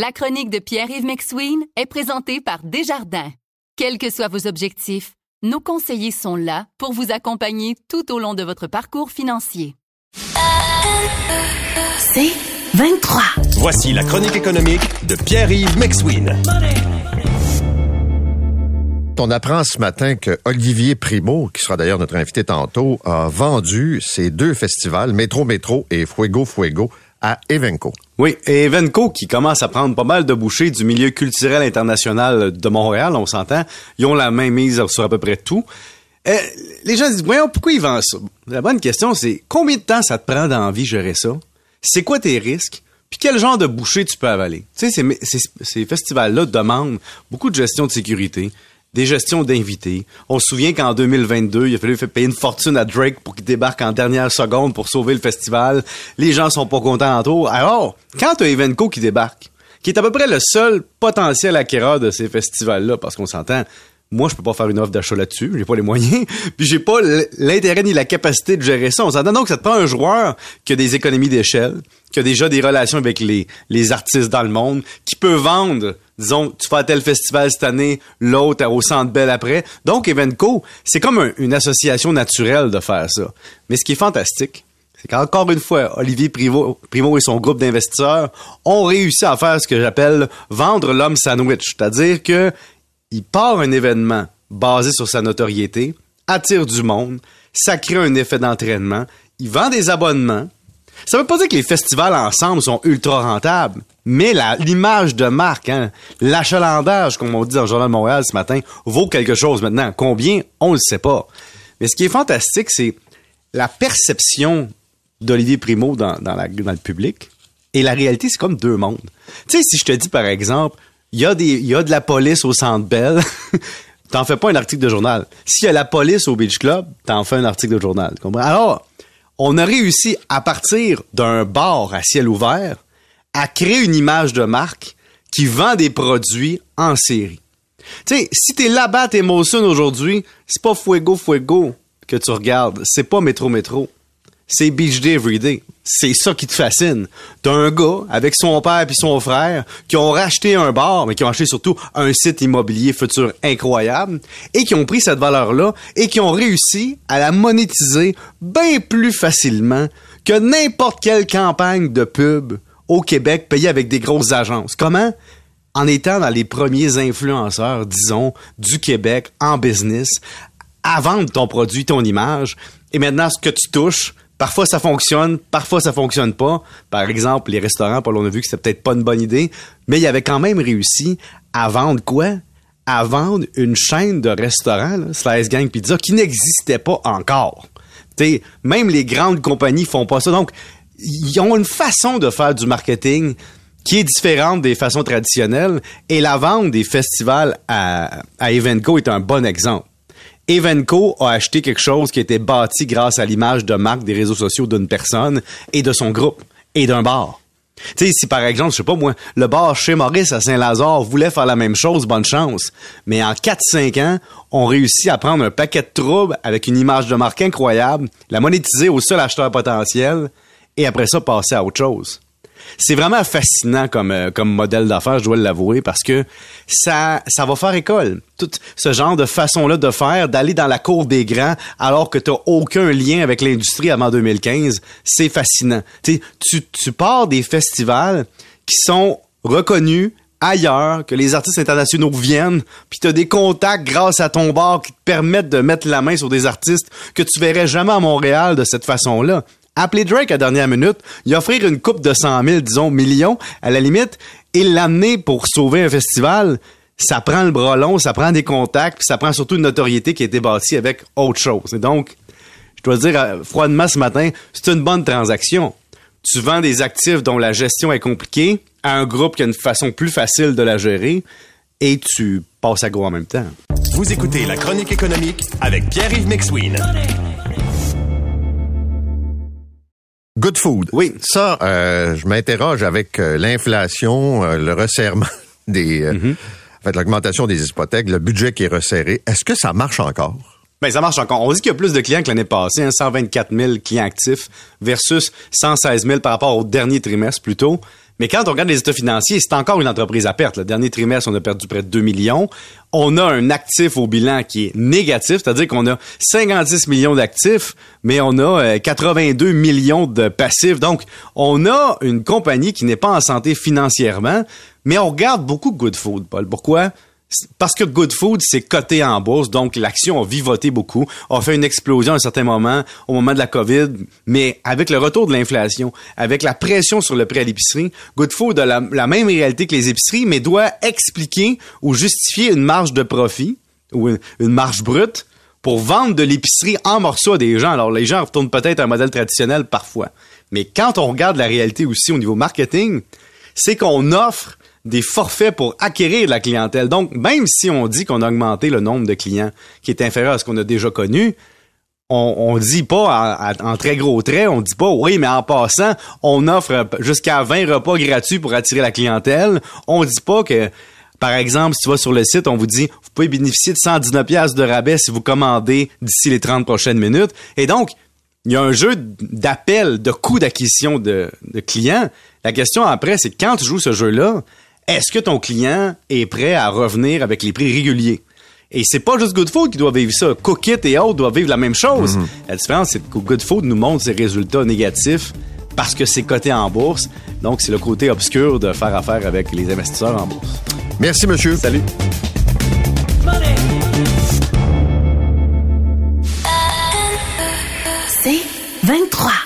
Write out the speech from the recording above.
La chronique de Pierre-Yves McSween est présentée par Desjardins. Quels que soient vos objectifs, nos conseillers sont là pour vous accompagner tout au long de votre parcours financier. C'est 23. Voici la chronique économique de Pierre-Yves McSween. On apprend ce matin que Olivier Primo, qui sera d'ailleurs notre invité tantôt, a vendu ses deux festivals, Métro Métro et Fuego Fuego, à Evenco. Oui, et Evenco qui commence à prendre pas mal de bouchées du milieu culturel international de Montréal, on s'entend, ils ont la main mise sur à peu près tout. Euh, les gens disent, voyons, pourquoi ils vendent ça? La bonne question, c'est combien de temps ça te prend d'envie gérer ça? C'est quoi tes risques? Puis quel genre de bouchée tu peux avaler? Tu sais, ces festivals-là demandent beaucoup de gestion de sécurité, des gestions d'invités. On se souvient qu'en 2022, il a fallu payer une fortune à Drake pour qu'il débarque en dernière seconde pour sauver le festival. Les gens sont pas contents en tout. Alors, quand tu Evenco qui débarque, qui est à peu près le seul potentiel acquéreur de ces festivals-là, parce qu'on s'entend, moi, je peux pas faire une offre d'achat là-dessus. J'ai pas les moyens. Puis j'ai pas l'intérêt ni la capacité de gérer ça. On s'entend donc que ça te prend un joueur qui a des économies d'échelle, qui a déjà des relations avec les, les artistes dans le monde, qui peut vendre disons, tu fais tel festival cette année, l'autre au Centre Bell après. Donc, Evenco, c'est comme une association naturelle de faire ça. Mais ce qui est fantastique, c'est qu'encore une fois, Olivier Primo, Primo et son groupe d'investisseurs ont réussi à faire ce que j'appelle vendre l'homme sandwich. C'est-à-dire que il part un événement basé sur sa notoriété, attire du monde, ça crée un effet d'entraînement, il vend des abonnements, ça veut pas dire que les festivals ensemble sont ultra rentables, mais l'image de marque, hein, l'achalandage, comme on dit dans le Journal Montréal ce matin, vaut quelque chose maintenant. Combien? On le sait pas. Mais ce qui est fantastique, c'est la perception d'Olivier Primo dans, dans, le public et la réalité, c'est comme deux mondes. Tu sais, si je te dis, par exemple, il y, a de la police au Centre Bell, t'en fais pas un article de journal. S'il y a la police au Beach Club, t'en fais un article de journal. Alors, on a réussi à partir d'un bar à ciel ouvert à créer une image de marque qui vend des produits en série. Tu sais, si t'es là-bas, t'es Molson aujourd'hui, c'est pas Fuego Fuego que tu regardes, c'est pas Métro Métro c'est Beach Day Everyday. C'est ça qui te fascine. T'as un gars avec son père et son frère qui ont racheté un bar, mais qui ont acheté surtout un site immobilier futur incroyable et qui ont pris cette valeur-là et qui ont réussi à la monétiser bien plus facilement que n'importe quelle campagne de pub au Québec payée avec des grosses agences. Comment? En étant dans les premiers influenceurs, disons, du Québec en business, à vendre ton produit, ton image, et maintenant ce que tu touches, Parfois ça fonctionne, parfois ça fonctionne pas. Par exemple, les restaurants, Paul, on a vu que c'était peut-être pas une bonne idée, mais il avait quand même réussi à vendre quoi? À vendre une chaîne de restaurants, Slice Gang Pizza, qui n'existait pas encore. T'sais, même les grandes compagnies font pas ça. Donc, ils ont une façon de faire du marketing qui est différente des façons traditionnelles et la vente des festivals à, à Evenco est un bon exemple. Evenco a acheté quelque chose qui était bâti grâce à l'image de marque des réseaux sociaux d'une personne et de son groupe et d'un bar. Tu sais, si par exemple, je sais pas moi, le bar chez Maurice à Saint-Lazare voulait faire la même chose, bonne chance. Mais en 4-5 ans, on réussit à prendre un paquet de troubles avec une image de marque incroyable, la monétiser au seul acheteur potentiel, et après ça, passer à autre chose c'est vraiment fascinant comme, euh, comme modèle d'affaires, je dois l'avouer, parce que ça, va faire école. Tout ce genre de façon-là de faire, d'aller dans la cour des grands alors que tu n'as aucun lien avec l'industrie avant 2015, c'est fascinant. tu, tu pars des festivals qui sont reconnus ailleurs, que les artistes internationaux viennent, puis tu as des contacts grâce à ton bar qui te permettent de mettre la main sur des artistes que tu verrais jamais à Montréal de cette façon-là appeler Drake à dernière minute, lui offrir une coupe de 100 000, disons, millions, à la limite, et l'amener pour sauver un festival, ça prend le bras long, ça prend des contacts, puis ça prend surtout une notoriété qui a été bâtie avec autre chose. Et donc, je dois dire euh, froidement ce matin, c'est une bonne transaction. Tu vends des actifs dont la gestion est compliquée à un groupe qui a une façon plus facile de la gérer et tu passes à gros en même temps. Vous écoutez la chronique économique avec Pierre-Yves Maxwin. Good food. Oui. Ça, euh, je m'interroge avec euh, l'inflation, euh, le resserrement des... Mm-hmm. En fait, l'augmentation des hypothèques, le budget qui est resserré. Est-ce que ça marche encore? Ben, ça marche encore. On dit qu'il y a plus de clients que l'année passée, hein, 124 000 clients actifs versus 116 000 par rapport au dernier trimestre plutôt. Mais quand on regarde les états financiers, c'est encore une entreprise à perte. Le dernier trimestre, on a perdu près de 2 millions. On a un actif au bilan qui est négatif, c'est-à-dire qu'on a 56 millions d'actifs, mais on a 82 euh, millions de passifs. Donc, on a une compagnie qui n'est pas en santé financièrement, mais on regarde beaucoup Good Food, Paul. Pourquoi? Parce que Good Food, c'est coté en bourse, donc l'action a vivoté beaucoup, a fait une explosion à un certain moment, au moment de la COVID, mais avec le retour de l'inflation, avec la pression sur le prix à l'épicerie, Good Food a la, même réalité que les épiceries, mais doit expliquer ou justifier une marge de profit ou une, marge brute pour vendre de l'épicerie en morceaux à des gens. Alors les gens retournent peut-être à un modèle traditionnel parfois. Mais quand on regarde la réalité aussi au niveau marketing, c'est qu'on offre des forfaits pour acquérir de la clientèle. Donc, même si on dit qu'on a augmenté le nombre de clients qui est inférieur à ce qu'on a déjà connu, on, on dit pas en, très gros traits, on dit pas oui, mais en passant, on offre jusqu'à 20 repas gratuits pour attirer la clientèle. On dit pas que par exemple, si tu vas sur le site, on vous dit vous pouvez bénéficier de 119 pièces de rabais si vous commandez d'ici les 30 prochaines minutes. Et donc, il y a un jeu d'appel, de coût d'acquisition de, de clients. La question après, c'est quand tu joues ce jeu-là, est-ce que ton client est prêt à revenir avec les prix réguliers? Et c'est pas juste Good Food qui doit vivre ça. Cookit et autres doivent vivre la même chose. Mhm. La différence, c'est que Good Food nous montre ses résultats négatifs parce que c'est coté en bourse. Donc, c'est le côté obscur de faire affaire avec les investisseurs en bourse. Merci, monsieur. Salut. C'est 23.